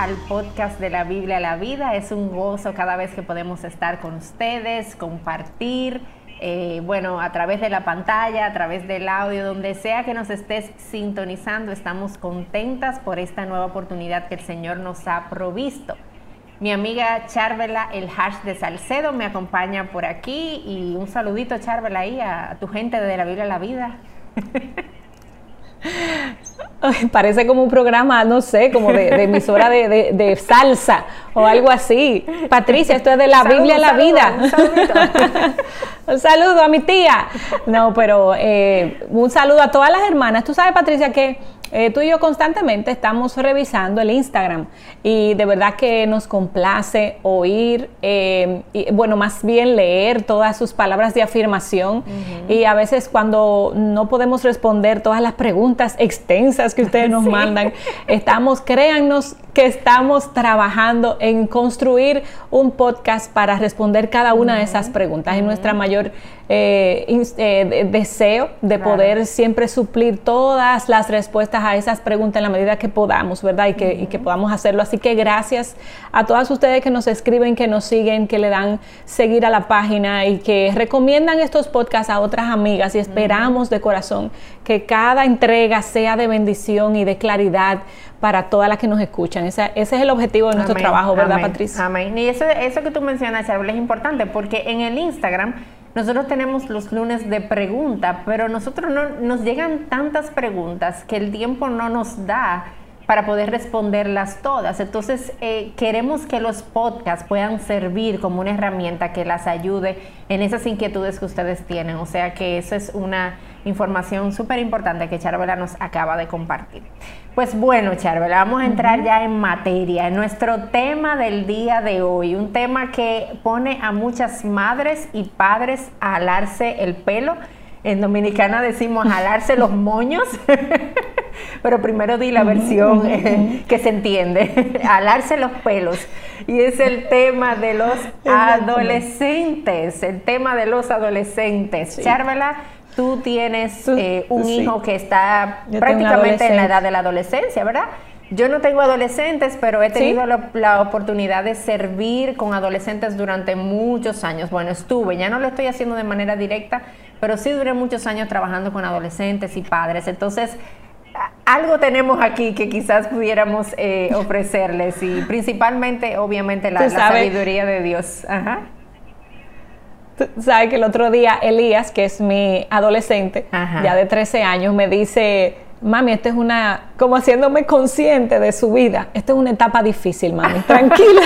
al podcast de la Biblia a la vida. Es un gozo cada vez que podemos estar con ustedes, compartir, eh, bueno, a través de la pantalla, a través del audio, donde sea que nos estés sintonizando, estamos contentas por esta nueva oportunidad que el Señor nos ha provisto. Mi amiga Charvela, el hash de Salcedo, me acompaña por aquí y un saludito, Charvela, ahí a tu gente de la Biblia a la vida. Parece como un programa, no sé, como de, emisora de, salsa o algo así. Patricia, esto es de la Biblia a la vida. Un, saludo a mi tía. No, pero eh, un saludo a todas las hermanas. Tú sabes, Patricia, que eh, tú y yo constantemente estamos revisando el Instagram y de verdad que nos complace oír, eh, y, bueno, más bien leer todas sus palabras de afirmación. Y a veces cuando no podemos responder todas las preguntas extensas que ustedes nos mandan, estamos, créannos que estamos trabajando en construir un podcast para responder cada una de esas preguntas. Es nuestra mayor eh, eh, deseo de poder siempre suplir todas las respuestas a esas preguntas en la medida que podamos, ¿verdad? Y que, y que podamos hacerlo. Así que gracias a todas ustedes que nos escriben, que nos siguen, que le dan seguir a la página y que recomiendan estos podcasts a otras amigas y esperamos de corazón que cada entrega sea de bendición y de claridad para todas las que nos escuchan. Ese, es el objetivo de nuestro trabajo, ¿verdad, Patricia? Amén. Y eso, eso que tú mencionas, es importante porque en el Instagram nosotros tenemos los lunes de pregunta, pero nosotros no nos llegan tantas preguntas que el tiempo no nos da para poder responderlas todas. Entonces, eh, queremos que los podcasts puedan servir como una herramienta que las ayude en esas inquietudes que ustedes tienen. O sea que eso es una información súper importante que Charvela nos acaba de compartir. Pues bueno, Charvela, vamos a entrar ya en materia, en nuestro tema del día de hoy, un tema que pone a muchas madres y padres a alarse el pelo. En Dominicana decimos jalarse los moños, pero primero di la versión eh, que se entiende, alarse los pelos. Y es el tema de los adolescentes, el tema de los adolescentes. Charvela, tú tienes eh, un hijo que está prácticamente en la edad de la adolescencia, ¿verdad? Yo no tengo adolescentes, pero he tenido la, oportunidad de servir con adolescentes durante muchos años. Bueno, estuve, ya no lo estoy haciendo de manera directa, pero sí duré muchos años trabajando con adolescentes y padres. Entonces, algo tenemos aquí que quizás pudiéramos eh, ofrecerles y principalmente, obviamente, la, sabiduría de Dios. Ajá. Sabes que el otro día Elías, que es mi adolescente, ya de 13 años, me dice mami, esta es una, como haciéndome consciente de su vida, esta es una etapa difícil, mami, tranquila.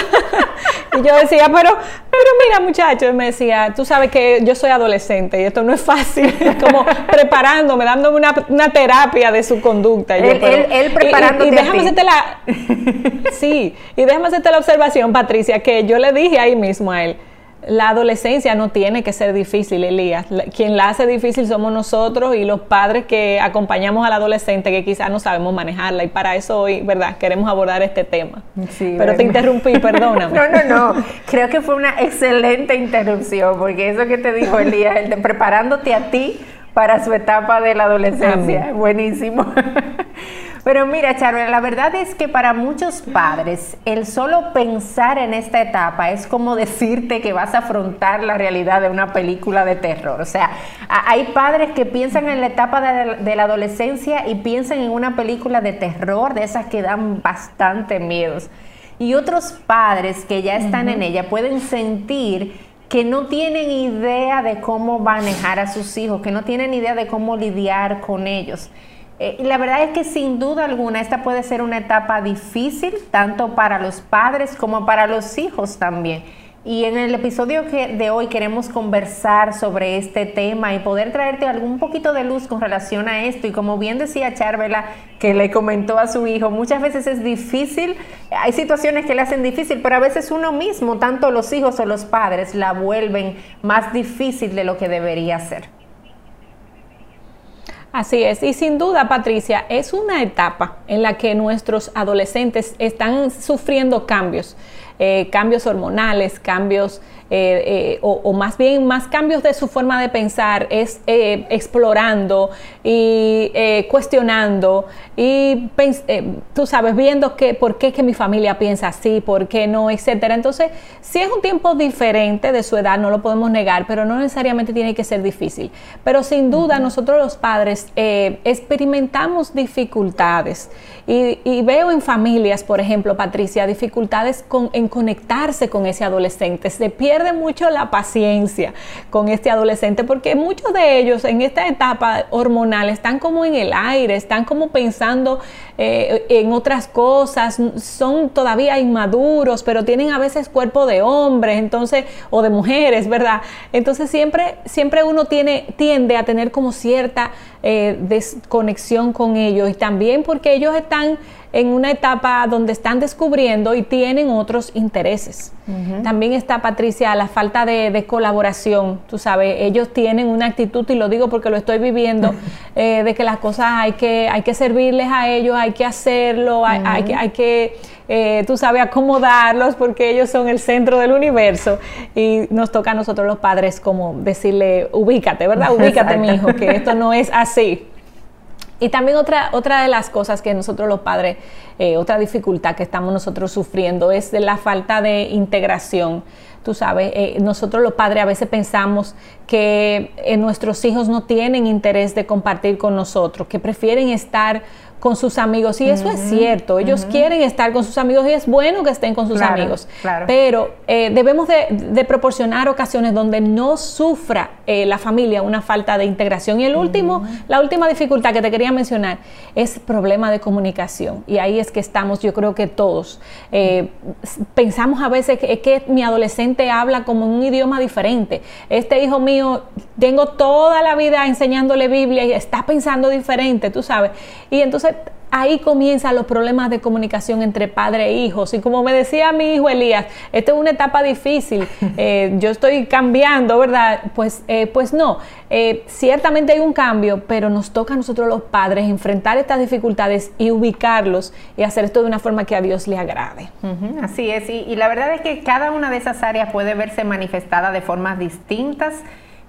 y yo decía, pero, pero mira muchacho, me decía, tú sabes que yo soy adolescente y esto no es fácil, como preparándome, dándome una, terapia de su conducta. Él, él, preparándote y, déjame hacerte la, sí, y déjame hacerte la observación, Patricia, que yo le dije ahí mismo a él, la adolescencia no tiene que ser difícil, Elías. Quien la hace difícil somos nosotros y los padres que acompañamos al adolescente que quizás no sabemos manejarla. Y para eso hoy, ¿verdad? Queremos abordar este tema. Sí, Pero te interrumpí, perdóname. No, no, no. Creo que fue una excelente interrupción, porque eso que te dijo Elías, el de preparándote a ti para su etapa de la adolescencia. Buenísimo. Pero mira, Charvel, la verdad es que para muchos padres el solo pensar en esta etapa es como decirte que vas a afrontar la realidad de una película de terror. O sea, hay padres que piensan en la etapa de, la adolescencia y piensan en una película de terror, de esas que dan bastante miedos. Y otros padres que ya están en ella pueden sentir que no tienen idea de cómo manejar a sus hijos, que no tienen idea de cómo lidiar con ellos. Eh, la verdad es que sin duda alguna esta puede ser una etapa difícil, tanto para los padres como para los hijos también. Y en el episodio que de hoy queremos conversar sobre este tema y poder traerte algún poquito de luz con relación a esto. Y como bien decía Charvela, que le comentó a su hijo, muchas veces es difícil, hay situaciones que le hacen difícil, pero a veces uno mismo, tanto los hijos o los padres, la vuelven más difícil de lo que debería ser. Así es, y sin duda, Patricia, es una etapa en la que nuestros adolescentes están sufriendo cambios eh, cambios hormonales, cambios eh, eh, o, más bien más cambios de su forma de pensar, es explorando y cuestionando y tú sabes, viendo que por qué que mi familia piensa así, por qué no, etcétera. Entonces, si es un tiempo diferente de su edad, no lo podemos negar, pero no necesariamente tiene que ser difícil. Pero sin duda, nosotros los padres experimentamos dificultades y, y veo en familias, por ejemplo, Patricia, dificultades con, en conectarse con ese adolescente. Se pierde mucho la paciencia con este adolescente porque muchos de ellos en esta etapa hormonal están como en el aire, están como pensando eh, en otras cosas, son todavía inmaduros, pero tienen a veces cuerpo de hombres, entonces, o de mujeres, ¿verdad? Entonces siempre, siempre uno tiene, tiende a tener como cierta eh, desconexión con ellos y también porque ellos están en una etapa donde están descubriendo y tienen otros intereses. También está, Patricia, la falta de, colaboración. Tú sabes, ellos tienen una actitud, y lo digo porque lo estoy viviendo, eh, de que las cosas hay que, hay que servirles a ellos, hay que hacerlo, hay, que, hay que eh, tú sabes, acomodarlos porque ellos son el centro del universo y nos toca a nosotros los padres como decirle, ubícate, ¿verdad? Ubícate, mi hijo, que esto no es así. Y también otra, otra de las cosas que nosotros los padres, eh, otra dificultad que estamos nosotros sufriendo es la falta de integración. Tú sabes, eh, nosotros los padres a veces pensamos que eh, nuestros hijos no tienen interés de compartir con nosotros, que prefieren estar con sus amigos. Y eso es cierto, ellos quieren estar con sus amigos y es bueno que estén con sus amigos. Pero eh, debemos de, proporcionar ocasiones donde no sufra eh, la familia una falta de integración. Y el último, la última dificultad que te quería mencionar es problema de comunicación. Y ahí es que estamos, yo creo que todos. Eh, pensamos a veces que, que mi adolescente habla como un idioma diferente. Este hijo mío, tengo toda la vida enseñándole Biblia y está pensando diferente, tú sabes. Y entonces ahí comienzan los problemas de comunicación entre padre e hijos. Y como me decía mi hijo Elías, esta es una etapa difícil, eh, yo estoy cambiando, ¿verdad? Pues, eh, pues no, eh, ciertamente hay un cambio, pero nos toca a nosotros los padres enfrentar estas dificultades y ubicarlos y hacer esto de una forma que a Dios le agrade. así es, y la verdad es que cada una de esas áreas puede verse manifestada de formas distintas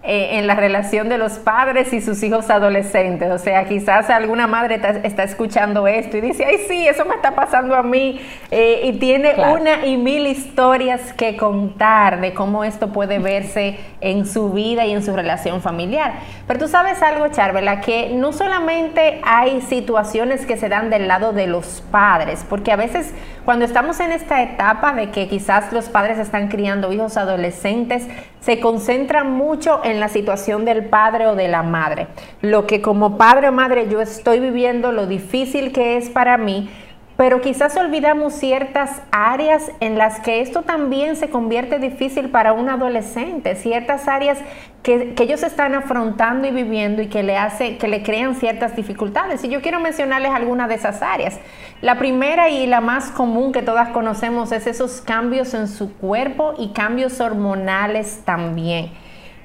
eh, en la relación de los padres y sus hijos adolescentes. O sea, quizás alguna madre está, escuchando esto y dice, ay, sí, eso me está pasando a mí. Eh, y tiene una y mil historias que contar de cómo esto puede verse en su vida y en su relación familiar. Pero tú sabes algo, Charvela, que no solamente hay situaciones que se dan del lado de los padres, porque a veces cuando estamos en esta etapa de que quizás los padres están criando hijos adolescentes, se concentran mucho en la situación del padre o de la madre. Lo que como padre o madre yo estoy viviendo, lo difícil que es para mí, pero quizás olvidamos ciertas áreas en las que esto también se convierte difícil para un adolescente, ciertas áreas que, ellos están afrontando y viviendo y que le hace, que le crean ciertas dificultades. Y yo quiero mencionarles algunas de esas áreas. La primera y la más común que todas conocemos es esos cambios en su cuerpo y cambios hormonales también.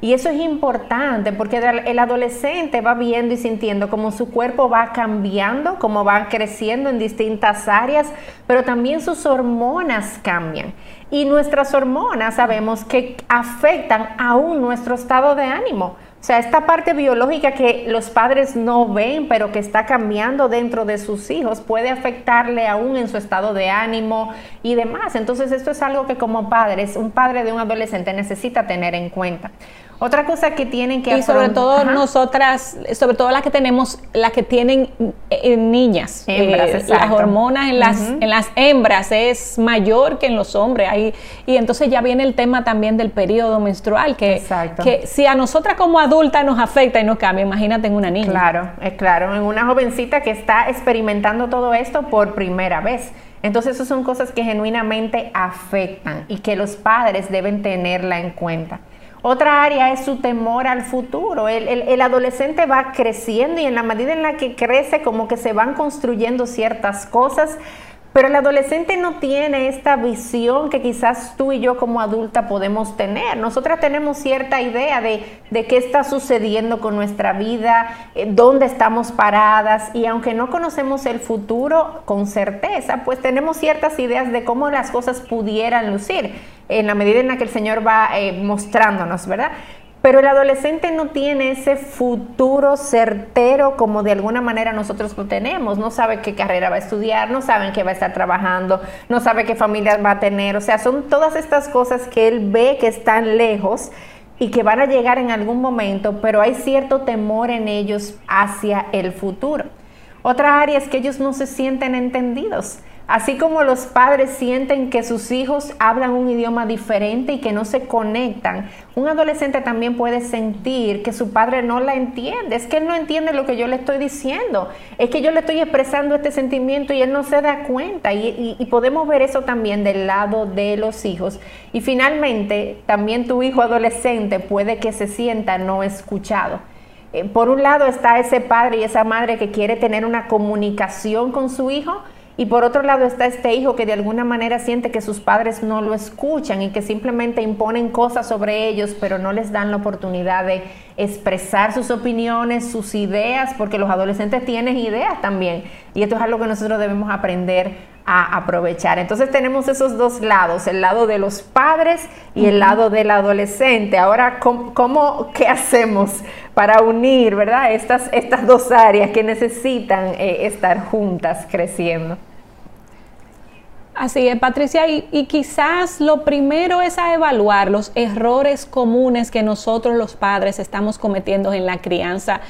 Y eso es importante porque el adolescente va viendo y sintiendo cómo su cuerpo va cambiando, cómo va creciendo en distintas áreas, pero también sus hormonas cambian. Y nuestras hormonas sabemos que afectan aún nuestro estado de ánimo. O sea, esta parte biológica que los padres no ven, pero que está cambiando dentro de sus hijos, puede afectarle aún en su estado de ánimo y demás. Entonces, esto es algo que como padres, un padre de un adolescente necesita tener en cuenta. Otra cosa que tienen que y sobre todo nosotras, sobre todo las que tenemos, las que tienen eh, niñas, hembras, eh, las hormonas en las en las hembras es mayor que en los hombres, ahí y entonces ya viene el tema también del periodo menstrual que que si a nosotras como adultas nos afecta y nos cambia, imagínate en una niña. Claro, es claro, en una jovencita que está experimentando todo esto por primera vez. Entonces, esas son cosas que genuinamente afectan y que los padres deben tenerla en cuenta. Otra área es su temor al futuro. El, adolescente va creciendo y en la medida en la que crece como que se van construyendo ciertas cosas, Pero el adolescente no tiene esta visión que quizás tú y yo como adulta podemos tener. Nosotras tenemos cierta idea de, de qué está sucediendo con nuestra vida, eh, dónde estamos paradas y aunque no conocemos el futuro con certeza, pues tenemos ciertas ideas de cómo las cosas pudieran lucir en la medida en la que el Señor va eh, mostrándonos, ¿verdad? Pero el adolescente no tiene ese futuro certero como de alguna manera nosotros lo tenemos. No sabe qué carrera va a estudiar, no sabe qué va a estar trabajando, no sabe qué familia va a tener. O sea, son todas estas cosas que él ve que están lejos y que van a llegar en algún momento, pero hay cierto temor en ellos hacia el futuro. Otra área es que ellos no se sienten entendidos. Así como los padres sienten que sus hijos hablan un idioma diferente y que no se conectan, un adolescente también puede sentir que su padre no la entiende. Es que él no entiende lo que yo le estoy diciendo. Es que yo le estoy expresando este sentimiento y él no se da cuenta. Y, podemos ver eso también del lado de los hijos. Y finalmente, también tu hijo adolescente puede que se sienta no escuchado. Eh, por un lado está ese padre y esa madre que quiere tener una comunicación con su hijo y por otro lado está este hijo que de alguna manera siente que sus padres no lo escuchan y que simplemente imponen cosas sobre ellos, pero no les dan la oportunidad de expresar sus opiniones, sus ideas, porque los adolescentes tienen ideas también. Y esto es algo que nosotros debemos aprender a aprovechar. Entonces tenemos esos dos lados, el lado de los padres y el lado del adolescente. Ahora, ¿cómo, qué hacemos para unir, verdad? Estas, estas dos áreas que necesitan eh, estar juntas creciendo. Así es, Patricia, y, quizás lo primero es a evaluar los errores comunes que nosotros los padres estamos cometiendo en la crianza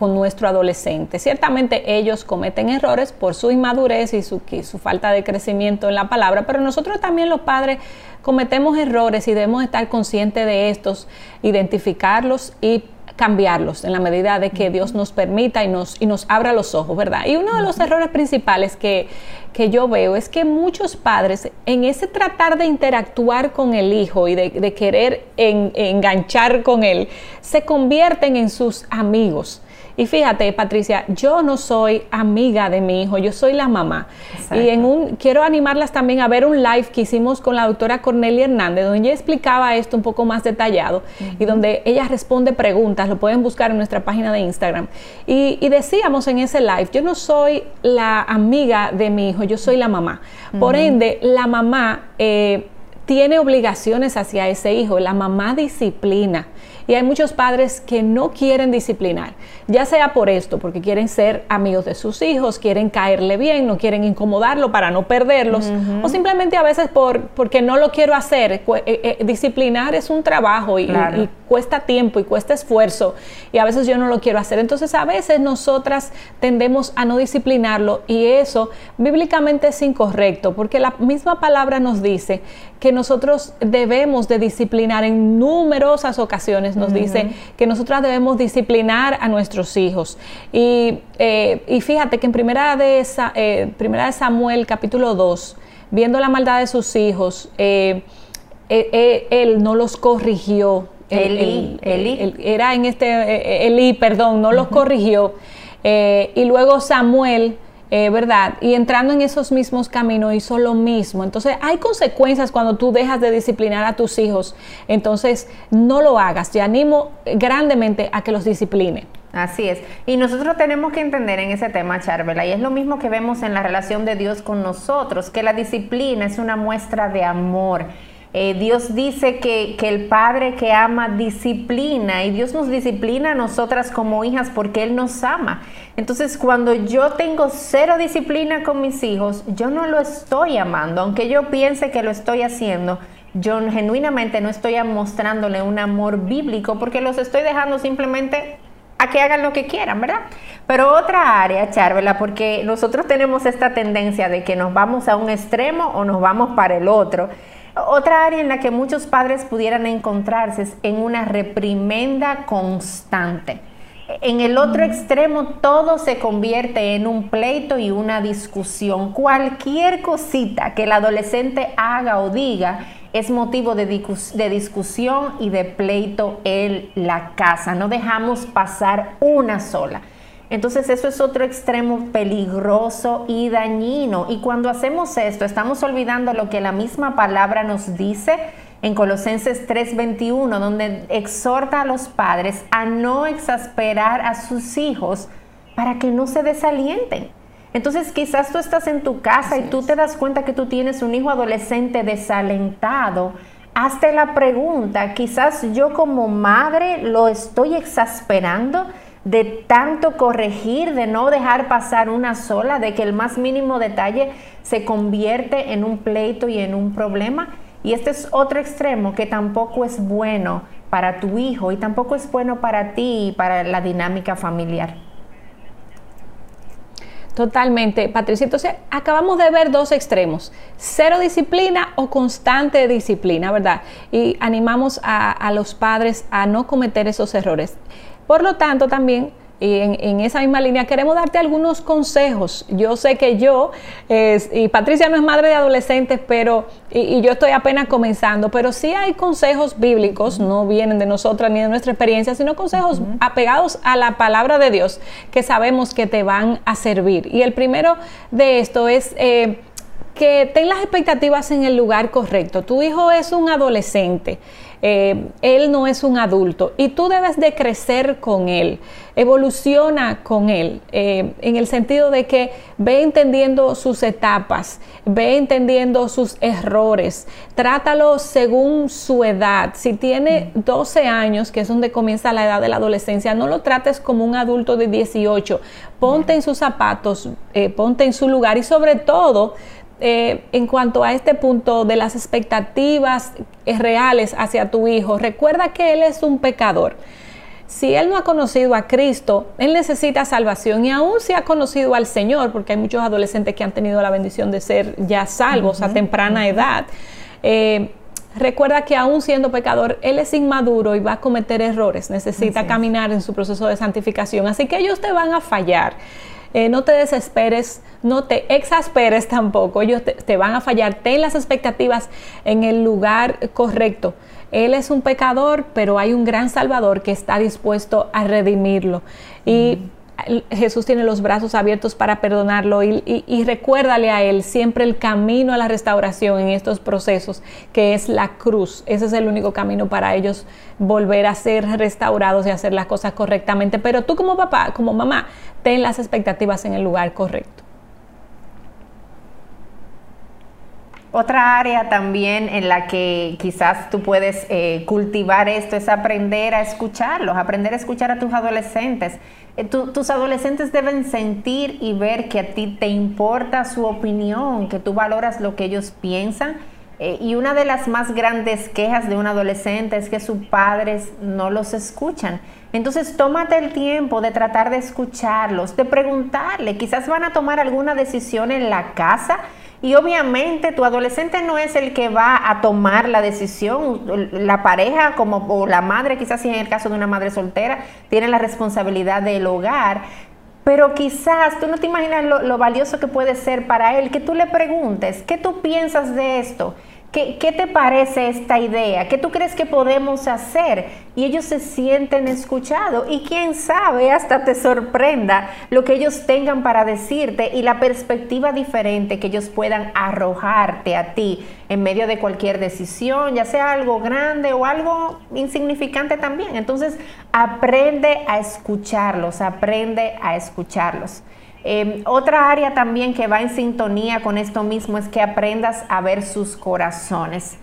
con nuestro adolescente. Ciertamente ellos cometen errores por su inmadurez y su, su, falta de crecimiento en la palabra, pero nosotros también los padres cometemos errores y debemos estar conscientes de estos, identificarlos y cambiarlos en la medida de que Dios nos permita y nos, y nos abra los ojos, ¿verdad? Y uno de los errores principales que, que yo veo es que muchos padres en ese tratar de interactuar con el hijo y de, querer enganchar con él, se convierten en sus amigos. Y fíjate, Patricia, yo no soy amiga de mi hijo, yo soy la mamá. Y en un quiero animarlas también a ver un live que hicimos con la doctora Cornelia Hernández, donde ella explicaba esto un poco más detallado y donde ella responde preguntas, lo pueden buscar en nuestra página de Instagram. Y, decíamos en ese live, yo no soy la amiga de mi hijo, yo soy la mamá. Por ende, la mamá eh, tiene obligaciones hacia ese hijo, la mamá disciplina. Y hay muchos padres que no quieren disciplinar, ya sea por esto, porque quieren ser amigos de sus hijos, quieren caerle bien, no quieren incomodarlo para no perderlos, o simplemente a veces por, porque no lo quiero hacer. Eh, eh, disciplinar es un trabajo y, cuesta tiempo y cuesta esfuerzo y a veces yo no lo quiero hacer. Entonces a veces nosotras tendemos a no disciplinarlo y eso bíblicamente es incorrecto, porque la misma palabra nos dice que nosotros debemos de disciplinar en numerosas ocasiones nos dice que nosotras debemos disciplinar a nuestros hijos. Y, eh, y fíjate que en primera de, esa, eh, primera de Samuel capítulo 2, viendo la maldad de sus hijos, eh, él no los corrigió. Eli, era en este, Eli, perdón, no los corrigió. y luego Samuel eh, ¿verdad? Y entrando en esos mismos caminos hizo lo mismo. Entonces hay consecuencias cuando tú dejas de disciplinar a tus hijos. Entonces no lo hagas. Te animo grandemente a que los discipline. Así es. Y nosotros tenemos que entender en ese tema, Charvela, y es lo mismo que vemos en la relación de Dios con nosotros, que la disciplina es una muestra de amor. Eh, Dios dice que, que, el Padre que ama disciplina y Dios nos disciplina a nosotras como hijas porque Él nos ama. Entonces cuando yo tengo cero disciplina con mis hijos, yo no lo estoy amando, aunque yo piense que lo estoy haciendo. Yo genuinamente no estoy mostrándole un amor bíblico porque los estoy dejando simplemente a que hagan lo que quieran, ¿verdad? Pero otra área, Charvela, porque nosotros tenemos esta tendencia de que nos vamos a un extremo o nos vamos para el otro. Otra área en la que muchos padres pudieran encontrarse es en una reprimenda constante. En el otro extremo todo se convierte en un pleito y una discusión. Cualquier cosita que el adolescente haga o diga es motivo de, discusión y de pleito en la casa. No dejamos pasar una sola. Entonces eso es otro extremo peligroso y dañino. Y cuando hacemos esto, estamos olvidando lo que la misma palabra nos dice en Colosenses 3:21, donde exhorta a los padres a no exasperar a sus hijos para que no se desalienten. Entonces quizás tú estás en tu casa y tú te das cuenta que tú tienes un hijo adolescente desalentado. Hazte la pregunta, quizás yo como madre lo estoy exasperando de tanto corregir, de no dejar pasar una sola, de que el más mínimo detalle se convierte en un pleito y en un problema. Y este es otro extremo que tampoco es bueno para tu hijo y tampoco es bueno para ti y para la dinámica familiar. Totalmente, Patricia. Entonces, acabamos de ver dos extremos, cero disciplina o constante disciplina, ¿verdad? Y animamos a, a los padres a no cometer esos errores. Por lo tanto, también y en, esa misma línea queremos darte algunos consejos. Yo sé que yo, y Patricia no es madre de adolescentes, pero, y, yo estoy apenas comenzando, pero sí hay consejos bíblicos, no vienen de nosotras ni de nuestra experiencia, sino consejos apegados a la palabra de Dios que sabemos que te van a servir. Y el primero de esto es... Eh, que ten las expectativas en el lugar correcto. Tu hijo es un adolescente. Eh, él no es un adulto y tú debes de crecer con él, evoluciona con él, eh, en el sentido de que ve entendiendo sus etapas, ve entendiendo sus errores, trátalo según su edad. Si tiene 12 años, que es donde comienza la edad de la adolescencia, no lo trates como un adulto de 18, ponte en sus zapatos, eh, ponte en su lugar y sobre todo, eh, en cuanto a este punto de las expectativas eh, reales hacia tu hijo, recuerda que él es un pecador. Si él no ha conocido a Cristo, él necesita salvación y aún si ha conocido al Señor, porque hay muchos adolescentes que han tenido la bendición de ser ya salvos a temprana edad. Eh, recuerda que aún siendo pecador, él es inmaduro y va a cometer errores, necesita caminar en su proceso de santificación, así que ellos te van a fallar. Eh, no te desesperes, no te exasperes tampoco, ellos te, van a fallar, ten las expectativas en el lugar correcto. Él es un pecador, pero hay un gran Salvador que está dispuesto a redimirlo. Y Jesús tiene los brazos abiertos para perdonarlo y, recuérdale a Él siempre el camino a la restauración en estos procesos, que es la cruz. Ese es el único camino para ellos volver a ser restaurados y hacer las cosas correctamente. Pero tú como papá, como mamá, ten las expectativas en el lugar correcto. Otra área también en la que quizás tú puedes eh, cultivar esto es aprender a escucharlos, aprender a escuchar a tus adolescentes. Eh, tus adolescentes deben sentir y ver que a ti te importa su opinión, que tú valoras lo que ellos piensan. Eh, y una de las más grandes quejas de un adolescente es que sus padres no los escuchan. Entonces, tómate el tiempo de tratar de escucharlos, de preguntarle. Quizás van a tomar alguna decisión en la casa y obviamente tu adolescente no es el que va a tomar la decisión, la pareja como o la madre, quizás si en el caso de una madre soltera, tiene la responsabilidad del hogar. Pero quizás tú no te imaginas lo, lo valioso que puede ser para él que tú le preguntes, ¿qué tú piensas de esto? ¿Qué, te parece esta idea? ¿Qué tú crees que podemos hacer? Y ellos se sienten escuchados y quién sabe, hasta te sorprenda lo que ellos tengan para decirte y la perspectiva diferente que ellos puedan arrojarte a ti en medio de cualquier decisión, ya sea algo grande o algo insignificante también. Entonces, aprende a escucharlos, aprende a escucharlos. Em, otra área también que va en sintonía con esto mismo es que aprendas a ver sus corazones.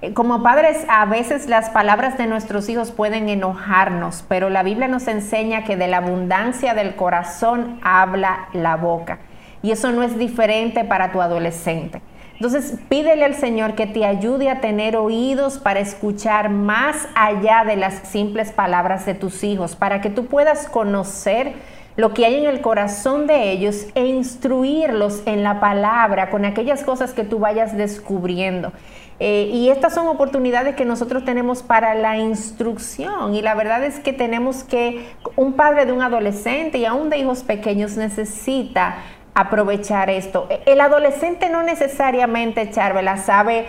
Eh, como padres, a veces las palabras de nuestros hijos pueden enojarnos, pero la Biblia nos enseña que de la abundancia del corazón habla la boca. Y eso no es diferente para tu adolescente. Entonces, pídele al Señor que te ayude a tener oídos para escuchar más allá de las simples palabras de tus hijos, para que tú puedas conocer lo que hay en el corazón de ellos e instruirlos en la palabra con aquellas cosas que tú vayas descubriendo. Eh, y estas son oportunidades que nosotros tenemos para la instrucción y la verdad es que tenemos que, un padre de un adolescente y aún de hijos pequeños necesita aprovechar esto. El adolescente no necesariamente, Charvela, sabe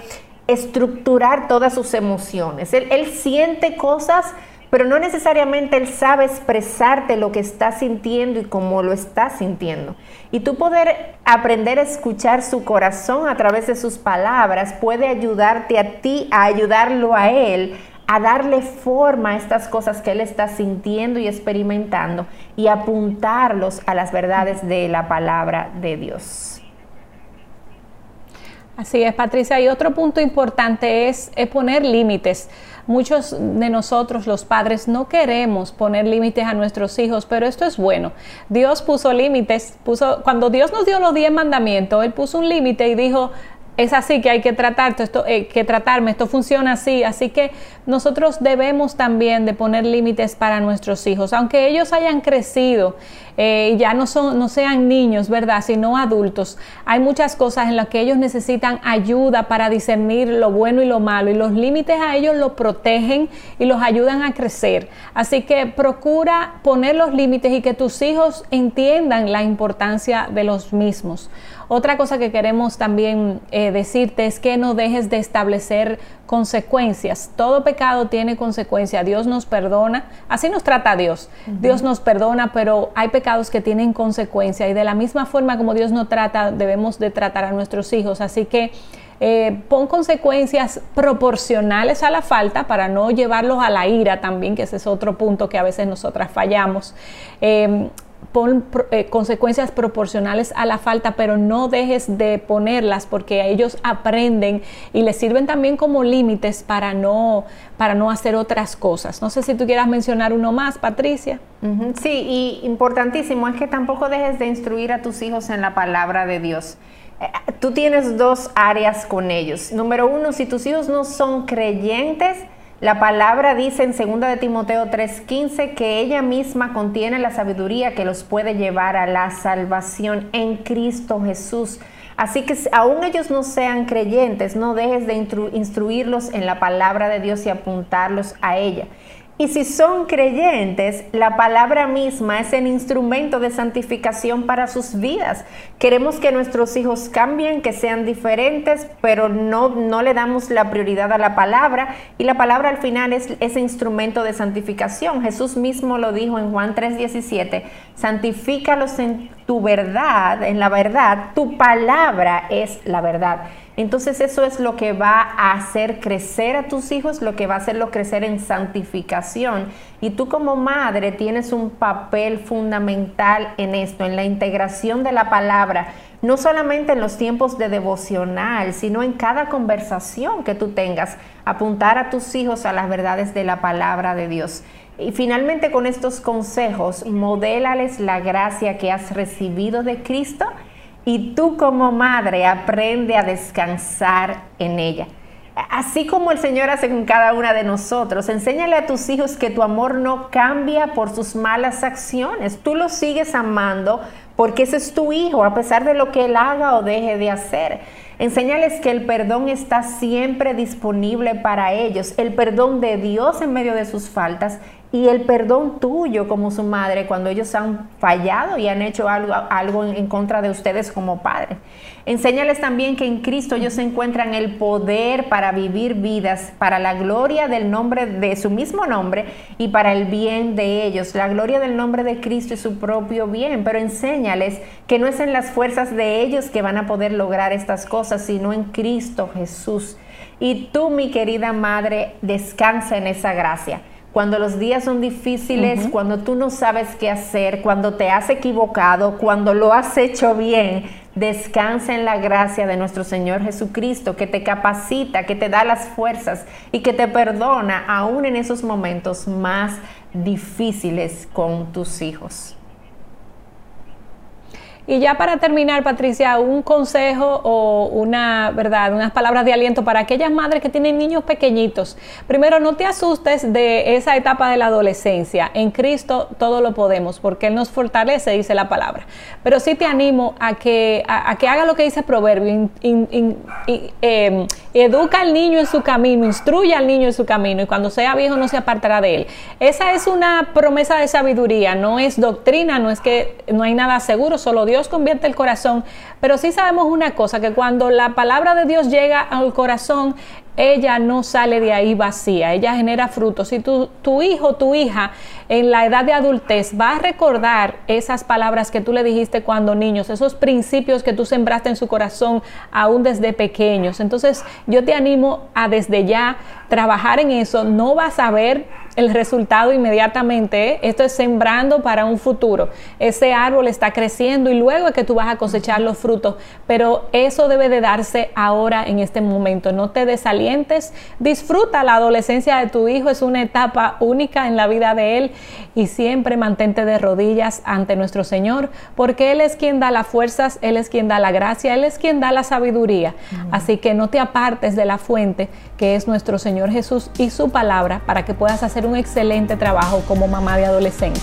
estructurar todas sus emociones. Él, él siente cosas pero no necesariamente él sabe expresarte lo que está sintiendo y cómo lo está sintiendo. Y tú poder aprender a escuchar su corazón a través de sus palabras puede ayudarte a ti, a ayudarlo a él a darle forma a estas cosas que él está sintiendo y experimentando y apuntarlos a las verdades de la palabra de Dios. Así es, Patricia. Y otro punto importante es, poner límites. Muchos de nosotros, los padres, no queremos poner límites a nuestros hijos, pero esto es bueno. Dios puso límites, puso, cuando Dios nos dio los diez mandamientos, Él puso un límite y dijo, es así que hay que tratar esto, eh, que tratarme, esto funciona así, así que nosotros debemos también de poner límites para nuestros hijos, aunque ellos hayan crecido eh, ya no son, no sean niños, verdad, sino adultos. Hay muchas cosas en las que ellos necesitan ayuda para discernir lo bueno y lo malo y los límites a ellos los protegen y los ayudan a crecer. Así que procura poner los límites y que tus hijos entiendan la importancia de los mismos. Otra cosa que queremos también eh, decirte es que no dejes de establecer consecuencias. Todo pecado tiene consecuencias. Dios nos perdona, así nos trata Dios. Dios nos perdona, pero hay pecados que tienen consecuencias y de la misma forma como Dios nos trata, debemos de tratar a nuestros hijos. Así que eh, pon consecuencias proporcionales a la falta para no llevarlos a la ira también, que ese es otro punto que a veces nosotras fallamos. Eh, pon eh, consecuencias proporcionales a la falta, pero no dejes de ponerlas porque ellos aprenden y les sirven también como límites para no, para no hacer otras cosas. No sé si tú quieras mencionar uno más, Patricia. Sí, y importantísimo es que tampoco dejes de instruir a tus hijos en la palabra de Dios. Eh, tú tienes dos áreas con ellos. Número uno, si tus hijos no son creyentes, la palabra dice en 2 de Timoteo 3:15 que ella misma contiene la sabiduría que los puede llevar a la salvación en Cristo Jesús. Así que aún ellos no sean creyentes, no dejes de instruirlos en la palabra de Dios y apuntarlos a ella. Y si son creyentes, la palabra misma es el instrumento de santificación para sus vidas. Queremos que nuestros hijos cambien, que sean diferentes, pero no, no le damos la prioridad a la palabra. Y la palabra al final es ese instrumento de santificación. Jesús mismo lo dijo en Juan 3:17, santifícalos en tu verdad, en la verdad, tu palabra es la verdad. Entonces eso es lo que va a hacer crecer a tus hijos, lo que va a hacerlo crecer en santificación. Y tú como madre tienes un papel fundamental en esto, en la integración de la palabra, no solamente en los tiempos de devocional, sino en cada conversación que tú tengas, apuntar a tus hijos a las verdades de la palabra de Dios. Y finalmente con estos consejos, modélales la gracia que has recibido de Cristo y tú como madre aprende a descansar en ella. Así como el Señor hace con cada una de nosotros, enséñale a tus hijos que tu amor no cambia por sus malas acciones. Tú lo sigues amando porque ese es tu hijo, a pesar de lo que él haga o deje de hacer. Enséñales que el perdón está siempre disponible para ellos, el perdón de Dios en medio de sus faltas y el perdón tuyo como su madre cuando ellos han fallado y han hecho algo, algo en contra de ustedes como padres. Enséñales también que en Cristo ellos encuentran el poder para vivir vidas, para la gloria del nombre de su mismo nombre y para el bien de ellos, la gloria del nombre de Cristo y su propio bien. Pero enséñales que no es en las fuerzas de ellos que van a poder lograr estas cosas, sino en Cristo Jesús. Y tú, mi querida madre, descansa en esa gracia cuando los días son difíciles, cuando tú no sabes qué hacer, cuando te has equivocado, cuando lo has hecho bien, descansa en la gracia de nuestro Señor Jesucristo, que te capacita, que te da las fuerzas y que te perdona aún en esos momentos más difíciles con tus hijos. Y ya para terminar, Patricia, un consejo o una, ¿verdad? Unas palabras de aliento para aquellas madres que tienen niños pequeñitos. Primero, no te asustes de esa etapa de la adolescencia. En Cristo todo lo podemos porque Él nos fortalece, dice la palabra. Pero sí te animo a que, a, que haga lo que dice Proverbio. Em, educa al niño en su camino, instruye al niño en su camino y cuando sea viejo no se apartará de él. Esa es una promesa de sabiduría, no es doctrina, no es que no hay nada seguro, solo Dios Dios convierte el corazón, pero sí sabemos una cosa, que cuando la palabra de Dios llega al corazón, ella no sale de ahí vacía, ella genera frutos. Si tu, tu hijo, tu hija, en la edad de adultez va a recordar esas palabras que tú le dijiste cuando niños, esos principios que tú sembraste en su corazón aún desde pequeños. Entonces yo te animo a desde ya trabajar en eso. No vas a ver el resultado inmediatamente. ¿eh? Esto es sembrando para un futuro. Ese árbol está creciendo y luego es que tú vas a cosechar los frutos. Pero eso debe de darse ahora en este momento. No te desalientes. Disfruta la adolescencia de tu hijo. Es una etapa única en la vida de él. Y siempre mantente de rodillas ante nuestro Señor. Porque Él es quien da las fuerzas. Él es quien da la gracia. Él es quien da la sabiduría. Así que no te apartes de la fuente que es nuestro Señor Jesús y su palabra para que puedas hacer un excelente trabajo como mamá de adolescente.